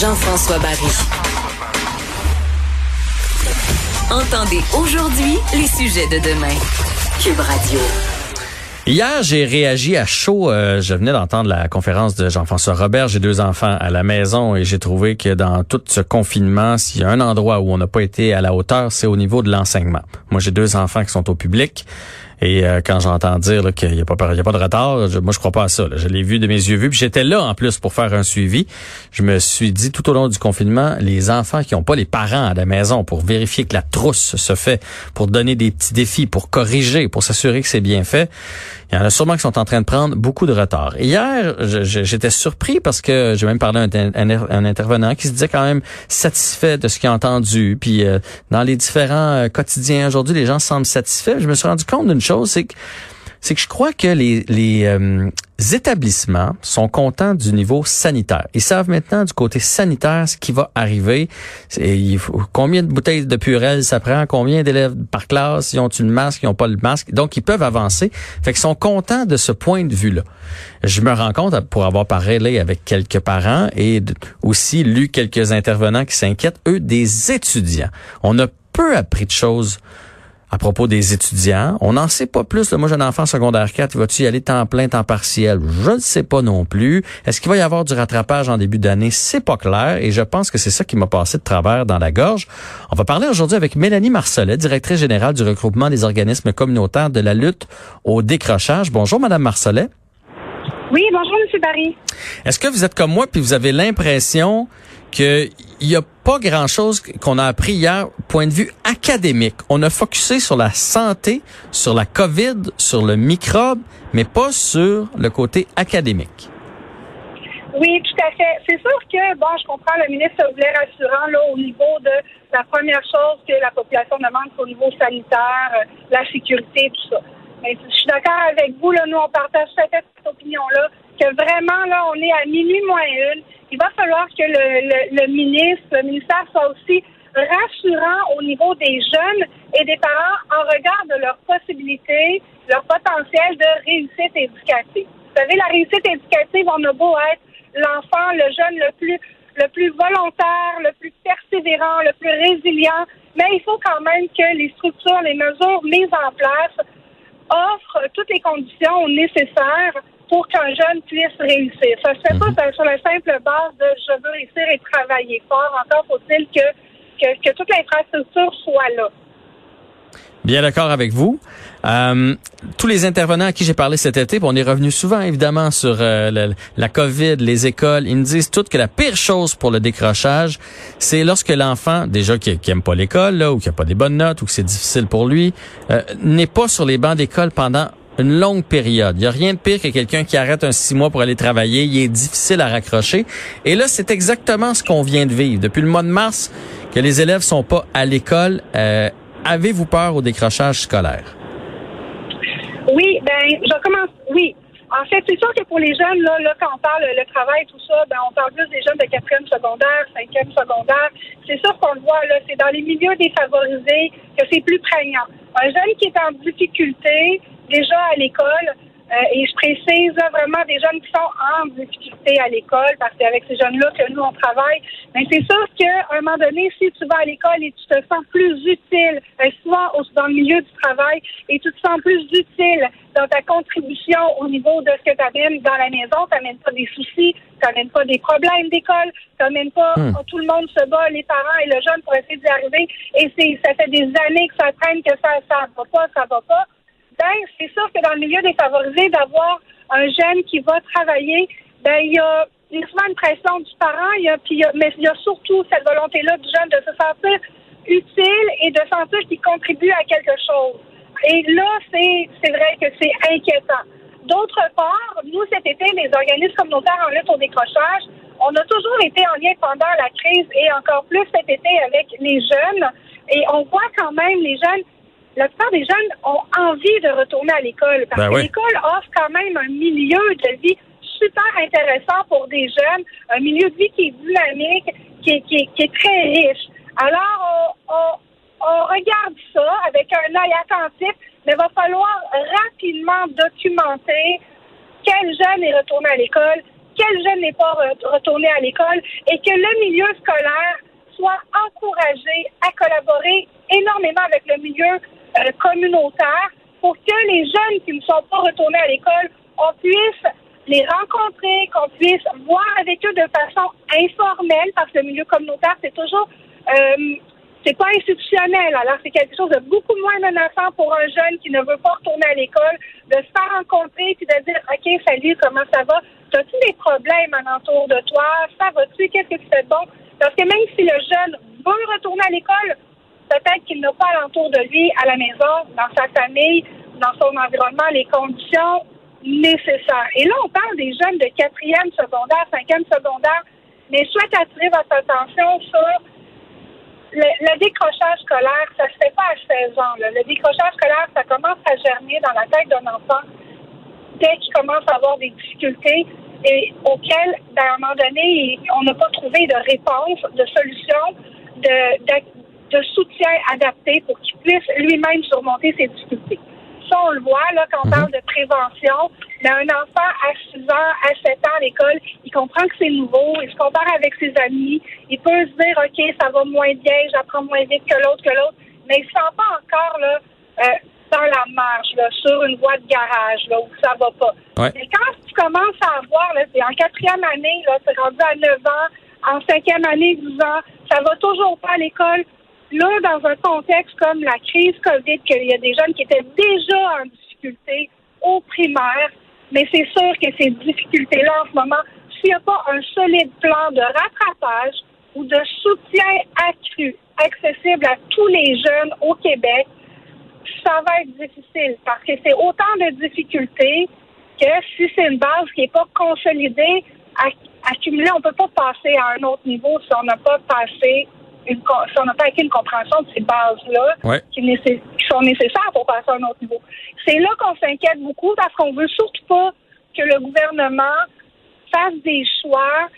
Jean-François Barry. Entendez aujourd'hui les sujets de demain. Cube Radio. Hier, j'ai réagi à chaud. Euh, je venais d'entendre la conférence de Jean-François Robert. J'ai deux enfants à la maison et j'ai trouvé que dans tout ce confinement, s'il y a un endroit où on n'a pas été à la hauteur, c'est au niveau de l'enseignement. Moi, j'ai deux enfants qui sont au public. Et euh, quand j'entends dire qu'il n'y a, pas, a pas de retard, je, moi je crois pas à ça. Je l'ai vu de mes yeux vus. Puis j'étais là en plus pour faire un suivi. Je me suis dit tout au long du confinement, les enfants qui n'ont pas les parents à la maison pour vérifier que la trousse se fait, pour donner des petits défis, pour corriger, pour s'assurer que c'est bien fait, il y en a sûrement qui sont en train de prendre beaucoup de retard. Hier, j'étais surpris parce que j'ai même parlé à un, intervenant qui se disait quand même satisfait de ce qu'il a entendu. Puis euh, dans les différents euh, quotidiens aujourd'hui, les gens semblent satisfaits. Je me suis rendu compte d'une chose, c'est que c'est que je crois que les, euh, établissements sont contents du niveau sanitaire. Ils savent maintenant du côté sanitaire ce qui va arriver. Combien de bouteilles de purée ça prend, combien d'élèves par classe, ils ont-ils le masque, ils n'ont pas le masque? Donc, ils peuvent avancer. Fait qu'ils sont contents de ce point de vue-là. Je me rends compte, pour avoir parlé avec quelques parents et aussi lu quelques intervenants qui s'inquiètent, eux, des étudiants. On a peu appris de choses à propos des étudiants. On n'en sait pas plus. Moi, j'ai un enfant secondaire 4. Va-tu y aller temps plein, temps partiel? Je ne sais pas non plus. Est-ce qu'il va y avoir du rattrapage en début d'année? C'est pas clair. Et je pense que c'est ça qui m'a passé de travers dans la gorge. On va parler aujourd'hui avec Mélanie Marcelet, directrice générale du regroupement des organismes communautaires de la lutte au décrochage. Bonjour, Madame Marcelet. Oui, bonjour, M. Barry. Est-ce que vous êtes comme moi puis vous avez l'impression qu'il n'y a pas grand-chose qu'on a appris hier, point de vue académique? On a focusé sur la santé, sur la COVID, sur le microbe, mais pas sur le côté académique. Oui, tout à fait. C'est sûr que, bon, je comprends, le ministre voulait rassurant là, au niveau de la première chose que la population demande, au niveau sanitaire, euh, la sécurité, tout ça. Mais je suis d'accord avec vous, là, nous, on partage cette opinion-là, que vraiment, là, on est à minuit moins une il va falloir que le, le, ministre, le ministère soit aussi rassurant au niveau des jeunes et des parents en regard de leurs possibilités, leur potentiel de réussite éducative. Vous savez, la réussite éducative, on a beau être l'enfant, le jeune le plus le plus volontaire, le plus persévérant, le plus résilient, mais il faut quand même que les structures, les mesures mises en place offrent toutes les conditions nécessaires pour qu'un jeune puisse réussir. Ça se fait pas mhm. sur la simple base de je veux réussir et travailler fort. Encore faut-il que, que, que toute l'infrastructure soit là. Bien d'accord avec vous. Euh, tous les intervenants à qui j'ai parlé cet été, on est revenu souvent évidemment sur euh, la, COVID, les écoles, ils me disent toutes que la pire chose pour le décrochage, c'est lorsque l'enfant, déjà qui, qui aime pas l'école ou qui a pas des bonnes notes ou que c'est difficile pour lui, euh, n'est pas sur les bancs d'école pendant une longue période. Il n'y a rien de pire que quelqu'un qui arrête un six mois pour aller travailler. Il est difficile à raccrocher. Et là, c'est exactement ce qu'on vient de vivre. Depuis le mois de mars, que les élèves sont pas à l'école, euh, avez-vous peur au décrochage scolaire? Oui, ben, je commence. Oui. En fait, c'est sûr que pour les jeunes, là, là, quand on parle le travail, tout ça, ben, on parle plus des jeunes de quatrième secondaire, cinquième secondaire. C'est sûr qu'on le voit, là, c'est dans les milieux défavorisés que c'est plus prégnant. Un jeune qui est en difficulté, déjà à l'école. Euh, et je précise vraiment des jeunes qui sont en difficulté à l'école, parce que avec ces jeunes-là que nous, on travaille. Mais c'est sûr qu'à un moment donné, si tu vas à l'école et tu te sens plus utile, euh, souvent dans le milieu du travail, et tu te sens plus utile dans ta contribution au niveau de ce que tu amènes dans la maison, tu n'amènes pas des soucis, tu n'amènes pas des problèmes d'école, tu n'amènes pas hmm. tout le monde se bat, les parents et le jeune pour essayer d'y arriver. Et c'est ça fait des années que ça traîne, que ça ça va pas, ça va pas ben, c'est sûr que dans le milieu défavorisé, d'avoir un jeune qui va travailler, ben, il y a, souvent une pression du parent, il y a, puis mais il y a surtout cette volonté-là du jeune de se sentir utile et de sentir qu'il contribue à quelque chose. Et là, c'est, c'est vrai que c'est inquiétant. D'autre part, nous, cet été, les organismes communautaires en lutte au décrochage, on a toujours été en lien pendant la crise et encore plus cet été avec les jeunes. Et on voit quand même les jeunes la plupart des jeunes ont envie de retourner à l'école parce ben que l'école offre quand même un milieu de vie super intéressant pour des jeunes, un milieu de vie qui est dynamique, qui est, qui est, très riche. Alors, on, on, regarde ça avec un œil attentif, mais il va falloir rapidement documenter quel jeune est retourné à l'école, quel jeune n'est pas retourné à l'école et que le milieu scolaire soit encouragé à collaborer énormément avec le milieu euh, communautaire pour que les jeunes qui ne sont pas retournés à l'école, on puisse les rencontrer, qu'on puisse voir avec eux de façon informelle, parce que le milieu communautaire, c'est toujours euh, c'est pas institutionnel. Alors, c'est quelque chose de beaucoup moins menaçant pour un jeune qui ne veut pas retourner à l'école, de se faire rencontrer puis de dire, OK, salut, comment ça va? As-tu des problèmes alentour de toi? Ça va-tu? Qu'est-ce que tu fais de bon? Parce que même si le jeune veut retourner à l'école, peut-être qu'il n'a pas alentour de lui, à la maison, dans sa famille, dans son environnement, les conditions nécessaires. Et là, on parle des jeunes de quatrième secondaire, cinquième secondaire, mais je souhaite attirer votre attention sur le, décrochage scolaire, ça se fait pas à 16 ans. Le décrochage scolaire, ça commence à germer dans la tête d'un enfant dès qu'il commence à avoir des difficultés et auxquelles, ben, à un moment donné, on n'a pas trouvé de réponse, de solution, de, de soutien adapté pour qu'il puisse lui-même surmonter ses difficultés ça, on le voit, là, quand on mhm. parle de prévention. Mais un enfant à 6 ans, à 7 ans à l'école, il comprend que c'est nouveau, il se compare avec ses amis, il peut se dire, OK, ça va moins bien, j'apprends moins vite que l'autre, que l'autre, mais il ne se sent pas encore, là, euh, dans la marche, là, sur une voie de garage, là, où ça va pas. Mais quand tu commences à avoir, là, c'est en quatrième année, là, c'est rendu à 9 ans, en cinquième année, 12 ans, ça va toujours pas à l'école, Là, dans un contexte comme la crise COVID, qu'il y a des jeunes qui étaient déjà en difficulté au primaire, mais c'est sûr que ces difficultés-là, en ce moment, s'il n'y a pas un solide plan de rattrapage ou de soutien accru, accessible à tous les jeunes au Québec, ça va être difficile parce que c'est autant de difficultés que si c'est une base qui n'est pas consolidée, on ne peut pas passer à un autre niveau si on n'a pas passé si on n'a pas acquis une compréhension de ces bases-là qui, sont nécessaires pour passer à un autre niveau. C'est là qu'on s'inquiète beaucoup parce qu'on veut surtout pas que le gouvernement fasse des choix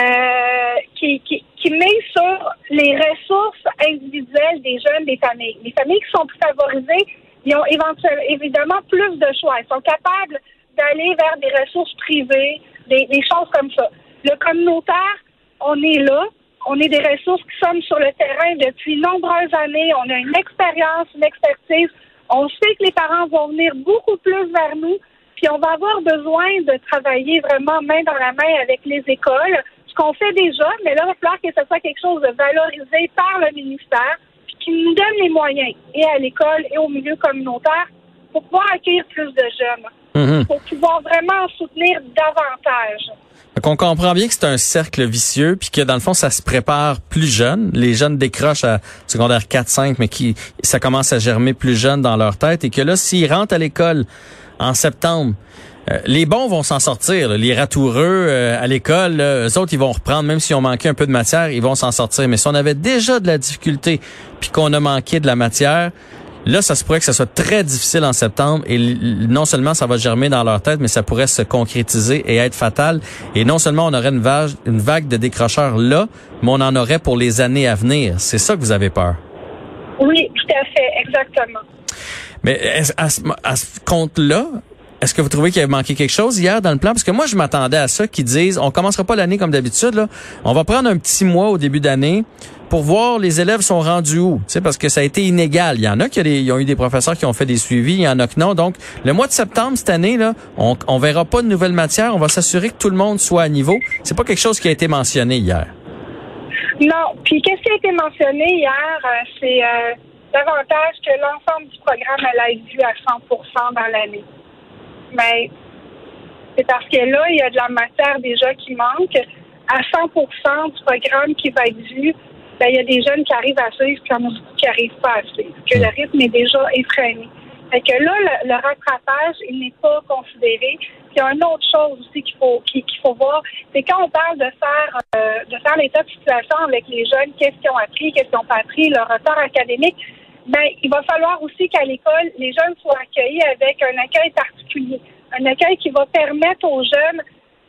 euh, qui, qui, qui met sur les ressources individuelles des jeunes des familles. Les familles qui sont plus favorisées, ils ont éventuellement, évidemment plus de choix. Ils sont capables d'aller vers des ressources privées, des, des choses comme ça. Le communautaire, on est là, on est des ressources qui sommes sur le terrain depuis nombreuses années. On a une expérience, une expertise. On sait que les parents vont venir beaucoup plus vers nous. Puis on va avoir besoin de travailler vraiment main dans la main avec les écoles, ce qu'on fait déjà, mais là, il va falloir que ce soit quelque chose de valorisé par le ministère, puis qui nous donne les moyens, et à l'école et au milieu communautaire, pour pouvoir accueillir plus de jeunes, mhm. pour pouvoir vraiment soutenir davantage. Donc on comprend bien que c'est un cercle vicieux, puis que dans le fond, ça se prépare plus jeune. Les jeunes décrochent à secondaire 4-5, mais qui ça commence à germer plus jeune dans leur tête, et que là, s'ils rentrent à l'école en septembre, euh, les bons vont s'en sortir. Les ratoureux euh, à l'école, eux autres, ils vont reprendre, même s'ils ont manqué un peu de matière, ils vont s'en sortir. Mais si on avait déjà de la difficulté, puis qu'on a manqué de la matière, Là, ça se pourrait que ça soit très difficile en septembre et non seulement ça va germer dans leur tête, mais ça pourrait se concrétiser et être fatal. Et non seulement on aurait une vague, une vague de décrocheurs là, mais on en aurait pour les années à venir. C'est ça que vous avez peur? Oui, tout à fait, exactement. Mais à ce, à ce compte-là, est-ce que vous trouvez qu'il a manqué quelque chose hier dans le plan? Parce que moi, je m'attendais à ça, qu'ils disent, on commencera pas l'année comme d'habitude, là. On va prendre un petit mois au début d'année pour voir les élèves sont rendus où. Tu parce que ça a été inégal. Il y en a qui ont eu des professeurs qui ont fait des suivis, il y en a que non. Donc, le mois de septembre cette année, là, on, on verra pas de nouvelles matières. On va s'assurer que tout le monde soit à niveau. C'est pas quelque chose qui a été mentionné hier. Non. Puis, qu'est-ce qui a été mentionné hier? Euh, c'est euh, davantage que l'ensemble du programme allait être vu à 100% dans l'année. Mais c'est parce que là, il y a de la matière déjà qui manque. À 100% du programme qui va être vu, ben, il y a des jeunes qui arrivent à suivre, puis il y en a beaucoup qui n'arrivent pas à suivre, que le rythme est déjà effréné. Fait que là, le, rattrapage, il n'est pas considéré. il y a une autre chose aussi qu'il faut qu'il faut voir, c'est quand on parle de faire euh, de faire l'état de situation avec les jeunes, qu'est-ce qu'ils ont appris, qu'est-ce qu'ils n'ont pas appris, leur retard académique, ben il va falloir aussi qu'à l'école, les jeunes soient accueillis avec un accueil particulier, un accueil qui va permettre aux jeunes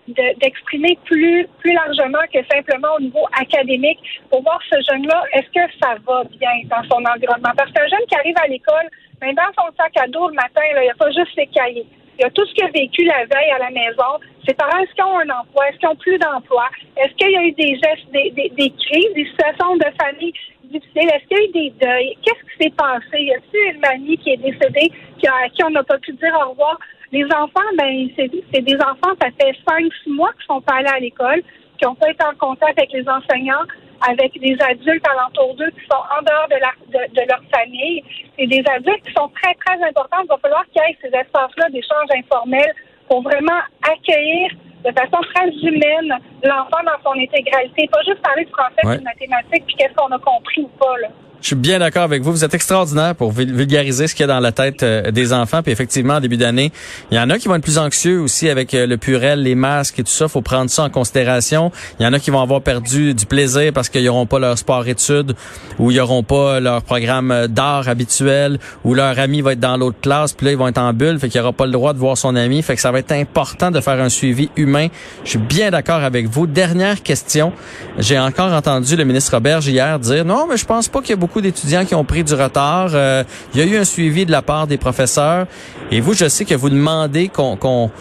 d'exprimer plus, plus largement que simplement au niveau académique pour voir ce jeune-là, est-ce que ça va bien dans son environnement? Parce qu'un jeune qui arrive à l'école, même dans son sac à dos le matin, il n'y a pas juste ses cahiers. Il y a tout ce qu'il a vécu la veille à la maison, ces parents, est-ce qu'ils ont un emploi? Est-ce qu'ils ont plus d'emploi? Est-ce qu'il y a eu des gestes, des, des, des crises, des situations de famille difficiles? Est-ce qu'il y a eu des deuils? Qu'est-ce qui s'est passé? Y a-t-il une mamie qui est décédée, qui a, à qui on n'a pas pu dire au revoir? Les enfants, ben, c'est des enfants, ça fait cinq, six mois qu'ils sont pas allés à l'école, qui n'ont pas été en contact avec les enseignants, avec des adultes alentour d'eux qui sont en dehors de, la, de, de leur famille. C'est des adultes qui sont très, très importants. Il va falloir qu'il y ait ces espaces-là d'échange informel pour vraiment accueillir de façon très humaine l'enfant dans son intégralité. Pas juste parler de français Ouais. de mathématiques puis qu'est-ce qu'on a compris ou pas. Là. Je suis bien d'accord avec vous. Vous êtes extraordinaire pour vul- vulgariser ce qu'il y a dans la tête euh, des enfants. Puis effectivement, en début d'année, il y en a qui vont être plus anxieux aussi avec euh, le purel, les masques et tout ça. faut prendre ça en considération. Il y en a qui vont avoir perdu du plaisir parce qu'ils n'auront pas leur sport-études ou ils n'auront pas leur programme euh, d'art habituel ou leur ami va être dans l'autre classe. Puis là, ils vont être en bulle. Fait qu'il n'aura pas le droit de voir son ami. Fait que ça va être important de faire un suivi humain. Je suis bien d'accord avec vous. Dernière question. J'ai encore entendu le ministre Robert hier dire non, mais je pense pas qu'il y a beaucoup d'étudiants qui ont pris du retard. Euh, il y a eu un suivi de la part des professeurs. Et vous, je sais que vous demandez qu'on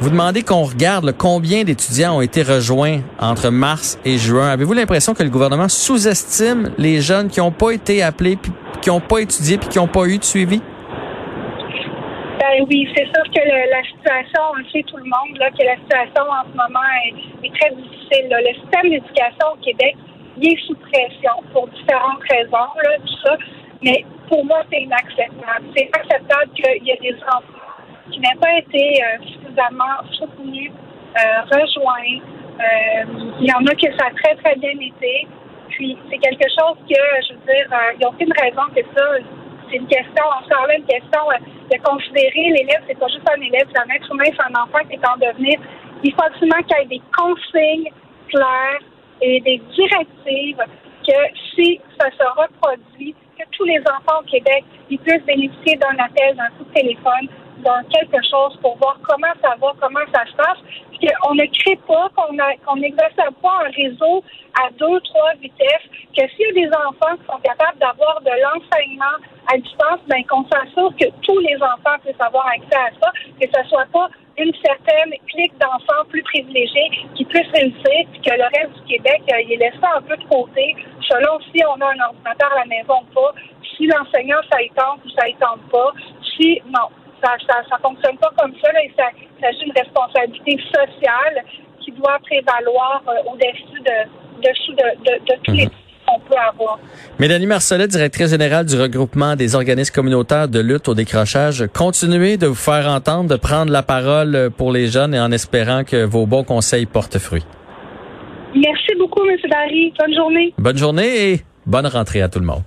vous demandez qu'on regarde combien d'étudiants ont été rejoints entre mars et juin. Avez-vous l'impression que le gouvernement sous-estime les jeunes qui n'ont pas été appelés, qui n'ont pas étudié, puis qui n'ont pas eu de suivi? Ben oui, c'est sûr que la situation, on le sait tout le monde, que la situation en ce moment est, très difficile. Le système d'éducation au Québec, sous pression pour différentes raisons, tout ça. Mais pour moi, c'est inacceptable. C'est inacceptable qu'il y ait des enfants qui n'aient pas été euh, suffisamment soutenus, euh, rejoints. Euh, il y en a que ça a très, très bien été. Puis c'est quelque chose que, je veux dire, euh, il n'y a aucune raison que ça. C'est une question, encore là, une question de considérer l'élève, c'est pas juste un élève, c'est un être humain, c'est un enfant qui est en devenir. Il faut absolument qu'il y ait des consignes claires et des directives que si ça se reproduit, que tous les enfants au Québec ils puissent bénéficier d'un appel, d'un coup de téléphone, d'un quelque chose pour voir comment ça va, comment ça se passe. Puis qu'on ne crée pas, qu'on n'exerce pas un réseau à deux, trois vitesses, que s'il y a des enfants qui sont capables d'avoir de l'enseignement à distance, ben qu'on s'assure que tous les enfants puissent avoir accès à ça, que ce soit pas une certaine clique d'enfants plus privilégiés qui puissent réussir, puis que le reste du Québec, euh, il est laissé un peu de côté, selon si on a un ordinateur à la maison ou pas, si l'enseignant, ça y tente ou ça y tente pas, si, non, ça, ça, ça fonctionne pas comme ça, là, il s'agit d'une responsabilité sociale qui doit prévaloir euh, au-dessus de, de, de, de tous les Mhm. Qu'on peut avoir. Mélanie Marcelet, directrice générale du regroupement des organismes communautaires de lutte au décrochage, continuez de vous faire entendre, de prendre la parole pour les jeunes et en espérant que vos bons conseils portent fruit. Merci beaucoup, M. Barry. Bonne journée. Bonne journée et bonne rentrée à tout le monde.